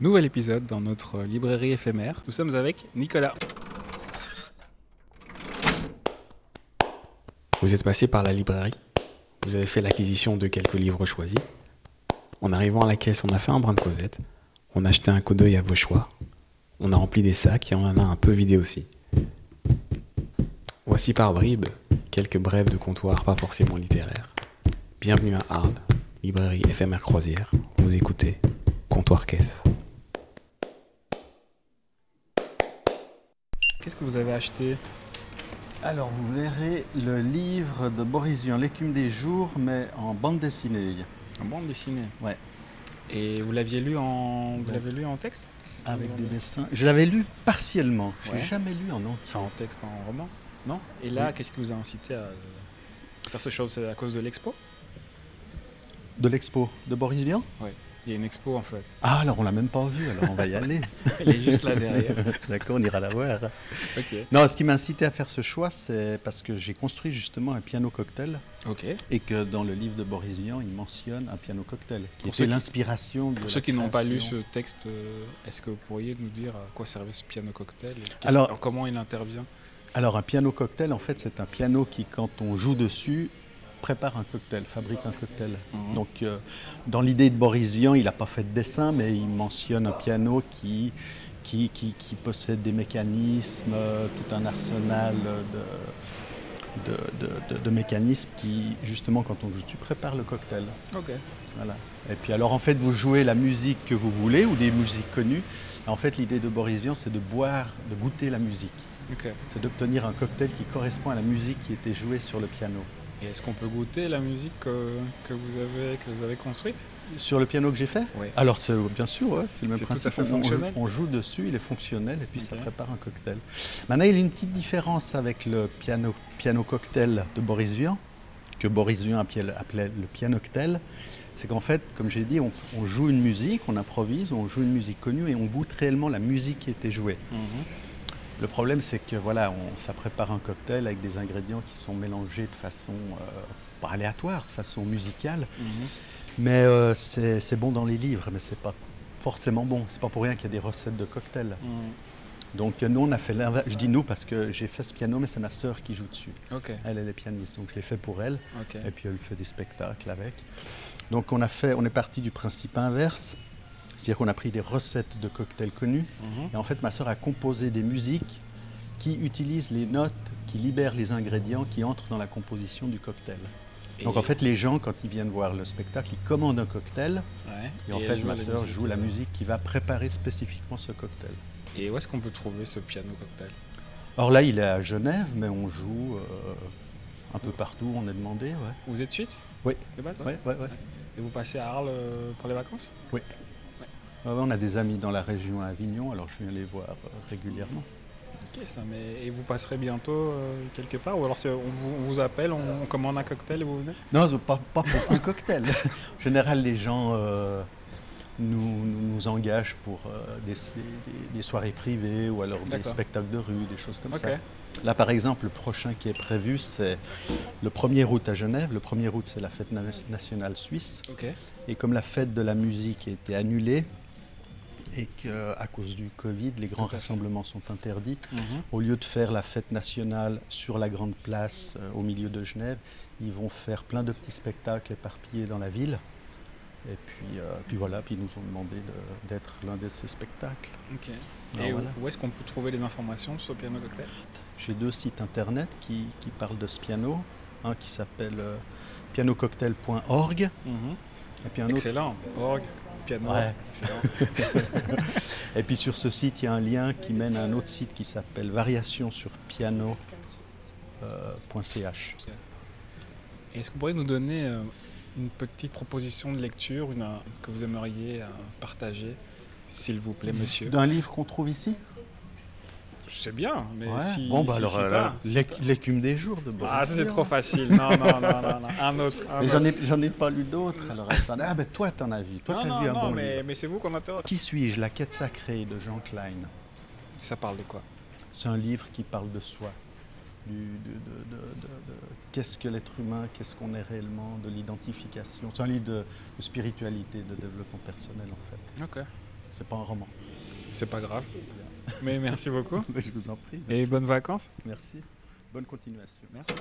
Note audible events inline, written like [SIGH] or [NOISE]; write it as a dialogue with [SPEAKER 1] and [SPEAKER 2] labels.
[SPEAKER 1] Nouvel épisode dans notre librairie éphémère. Nous sommes avec Nicolas. Vous êtes passé par la librairie. Vous avez fait l'acquisition de quelques livres choisis. En arrivant à la caisse, on a fait un brin de causette. On a acheté un coup d'œil à vos choix. On a rempli des sacs et on en a un peu vidé aussi. Voici par bribes quelques brèves de comptoir pas forcément littéraires. Bienvenue à Arles, librairie éphémère croisière. Vous écoutez Comptoir Caisse. Qu'est-ce que vous avez acheté
[SPEAKER 2] Alors, vous verrez le livre de Boris Vian, L'écume des jours, mais en bande dessinée.
[SPEAKER 1] En bande dessinée
[SPEAKER 2] Ouais.
[SPEAKER 1] Et vous l'aviez lu en vous
[SPEAKER 2] Ouais.
[SPEAKER 1] l'avez lu en texte
[SPEAKER 2] Avec des dessins. Je l'avais lu partiellement. Je l'ai
[SPEAKER 1] Ouais.
[SPEAKER 2] jamais lu en entier.
[SPEAKER 1] Enfin en texte, en roman Non Et là,
[SPEAKER 2] Oui.
[SPEAKER 1] qu'est-ce qui vous a incité à faire ce show? C'est à cause de l'expo?
[SPEAKER 2] De l'expo de Boris Vian?
[SPEAKER 1] Il y a une expo en fait.
[SPEAKER 2] Ah, alors on l'a même pas vu, alors on va y aller. [LAUGHS]
[SPEAKER 1] Elle est juste là derrière. [LAUGHS]
[SPEAKER 2] D'accord, on ira la voir. Non, ce qui m'a incité à faire ce choix, c'est parce que j'ai construit justement un piano cocktail
[SPEAKER 1] Ok.
[SPEAKER 2] et que dans le livre de Boris Vian, il mentionne un piano cocktail, qui
[SPEAKER 1] Pour
[SPEAKER 2] était l'inspiration de
[SPEAKER 1] Pour ceux qui n'ont pas lu ce texte, euh, est-ce que vous pourriez nous dire à quoi servait ce piano cocktail
[SPEAKER 2] Alors-
[SPEAKER 1] comment il intervient?
[SPEAKER 2] Alors un piano cocktail, en fait, c'est un piano qui, quand on joue dessus, prépare un cocktail, fabrique un cocktail. Donc, euh, dans l'idée de Boris Vian, il n'a pas fait de dessin, mais il mentionne un piano qui, qui, qui, qui possède des mécanismes, euh, tout un arsenal de, de, de- mécanismes qui, justement, quand on joue dessus, prépare le cocktail.
[SPEAKER 1] Ok.
[SPEAKER 2] Voilà. Et puis alors en fait vous jouez la musique que vous voulez ou des musiques connues. En fait l'idée de Boris Vian c'est de boire, de goûter la musique. C'est d'obtenir un cocktail qui correspond à la musique qui était jouée sur le piano.
[SPEAKER 1] Et est-ce qu'on peut goûter la musique que, que vous avez que vous avez construite?
[SPEAKER 2] Sur le piano que j'ai fait?
[SPEAKER 1] Oui.
[SPEAKER 2] Alors c'est bien sûr, ouais, c'est le même
[SPEAKER 1] C'est tout à
[SPEAKER 2] principe.
[SPEAKER 1] fait
[SPEAKER 2] On- on,
[SPEAKER 1] fonctionnel
[SPEAKER 2] on joue dessus, il est fonctionnel et puis ça prépare un cocktail. Maintenant il y a une petite différence avec le piano, piano cocktail de Boris Vian, que Boris Vian appelait, appelait le piano cocktail. C'est qu'en fait, comme j'ai dit, on, on joue une musique, on improvise, on joue une musique connue et on goûte réellement la musique qui était jouée.
[SPEAKER 1] Mhm.
[SPEAKER 2] Le problème, c'est que voilà, on- ça prépare un cocktail avec des ingrédients qui sont mélangés de façon euh, aléatoire, de façon musicale.
[SPEAKER 1] Mhm.
[SPEAKER 2] Mais euh, c'est bon dans les livres, mais c'est pas forcément bon. C'est pas pour rien qu'il y a des recettes de cocktails.
[SPEAKER 1] Mhm.
[SPEAKER 2] Donc euh, nous, on a fait l'inverse. Je dis nous parce que j'ai fait ce piano, mais c'est ma sœur qui joue dessus.
[SPEAKER 1] Ok.
[SPEAKER 2] Elle, elle est pianiste, donc je l'ai fait pour elle.
[SPEAKER 1] Ok.
[SPEAKER 2] Et puis elle fait des spectacles avec. Donc on a fait, on est parti du principe inverse, c'est-à-dire qu'on a pris des recettes de cocktails connus.
[SPEAKER 1] Mhm.
[SPEAKER 2] Et en fait, ma sœur a composé des musiques qui utilisent les notes, qui libèrent les ingrédients qui entrent dans la composition du cocktail. Donc en fait, les gens, quand ils viennent voir le spectacle, ils commandent un cocktail.
[SPEAKER 1] Ouais.
[SPEAKER 2] Et en fait, ma sœur joue la
[SPEAKER 1] euh,
[SPEAKER 2] musique qui va préparer spécifiquement ce cocktail.
[SPEAKER 1] Et où est-ce qu'on peut trouver ce piano cocktail?
[SPEAKER 2] Or là, il est à Genève, mais on joue euh, un peu partout, on est demandé. Ouais.
[SPEAKER 1] Vous êtes suisse?
[SPEAKER 2] Oui.
[SPEAKER 1] De base ouais
[SPEAKER 2] Ouais, ouais, ouais.
[SPEAKER 1] Et vous passez à Arles euh, pour les vacances?
[SPEAKER 2] Ouais, on a des amis dans la région à Avignon, alors je viens les voir euh, régulièrement.
[SPEAKER 1] Ok, ça, mais... Et vous passerez bientôt euh, quelque part Ou alors c'est- on vous, on vous appelle, on, on commande un cocktail et vous venez?
[SPEAKER 2] Non, pas, pas pour un cocktail. [LAUGHS] En général, les gens euh, nous, nous, engagent pour euh, des, des- des soirées privées ou alors des spectacles de rue, des choses comme ça. Là, par exemple, le prochain qui est prévu, c'est le 1er août à Genève. Le 1er août, c'est la fête na- nationale suisse.
[SPEAKER 1] Ok.
[SPEAKER 2] Et comme la fête de la musique a été annulée et qu'à cause du Covid, les grands rassemblements sont interdits,
[SPEAKER 1] Mhm.
[SPEAKER 2] au lieu de faire la fête nationale sur la grande place euh, au milieu de Genève, ils vont faire plein de petits spectacles éparpillés dans la ville. Et puis, euh, puis voilà, puis ils nous ont demandé de- d'être l'un de ces spectacles.
[SPEAKER 1] Ok.
[SPEAKER 2] Alors
[SPEAKER 1] Et où-
[SPEAKER 2] voilà.
[SPEAKER 1] où est-ce qu'on peut trouver les informations sur piano cocktail?
[SPEAKER 2] J'ai deux sites internet qui, qui parlent de ce piano. Un qui s'appelle euh, pianococktail.org
[SPEAKER 1] Mhm. Excellent. Org, piano.
[SPEAKER 2] Ouais.
[SPEAKER 1] Excellent. [LAUGHS]
[SPEAKER 2] Et puis sur ce site, il y a un lien qui mène à un autre site qui s'appelle variation sur piano. euh,
[SPEAKER 1] Est-ce que vous pourriez nous donner euh, une petite proposition de lecture une, que vous aimeriez euh, partager, s'il vous plaît, monsieur?
[SPEAKER 2] D'un livre qu'on trouve ici?
[SPEAKER 1] Sais bien, mais
[SPEAKER 2] Ouais.
[SPEAKER 1] si.
[SPEAKER 2] Bon, bah
[SPEAKER 1] si
[SPEAKER 2] alors,
[SPEAKER 1] c'est
[SPEAKER 2] euh,
[SPEAKER 1] pas-
[SPEAKER 2] l'écume des jours de Boris
[SPEAKER 1] Ah, c'est
[SPEAKER 2] Vian.
[SPEAKER 1] trop facile. Non, non, non, non, non. Un autre. un
[SPEAKER 2] Mais j'en ai, j'en ai pas lu d'autres. Alors. Ah, ben toi, t'en as vu. Toi,
[SPEAKER 1] non,
[SPEAKER 2] t'as
[SPEAKER 1] non,
[SPEAKER 2] vu un
[SPEAKER 1] non,
[SPEAKER 2] bon
[SPEAKER 1] mais,
[SPEAKER 2] livre.
[SPEAKER 1] mais c'est vous qu'on interroge.
[SPEAKER 2] Qui suis-je La quête sacrée de Jean Klein?
[SPEAKER 1] Ça parle de quoi?
[SPEAKER 2] C'est un livre qui parle de soi. Du, de, de- de- de- de- qu'est-ce que l'être humain, qu'est-ce qu'on est réellement, de l'identification. C'est un livre de, de spiritualité, de développement personnel en fait.
[SPEAKER 1] Ok.
[SPEAKER 2] c'est pas un roman.
[SPEAKER 1] C'est pas grave. Mais merci beaucoup. [LAUGHS]
[SPEAKER 2] Je vous en prie.
[SPEAKER 1] Et bonnes vacances.
[SPEAKER 2] Merci. Bonne continuation.
[SPEAKER 1] Merci.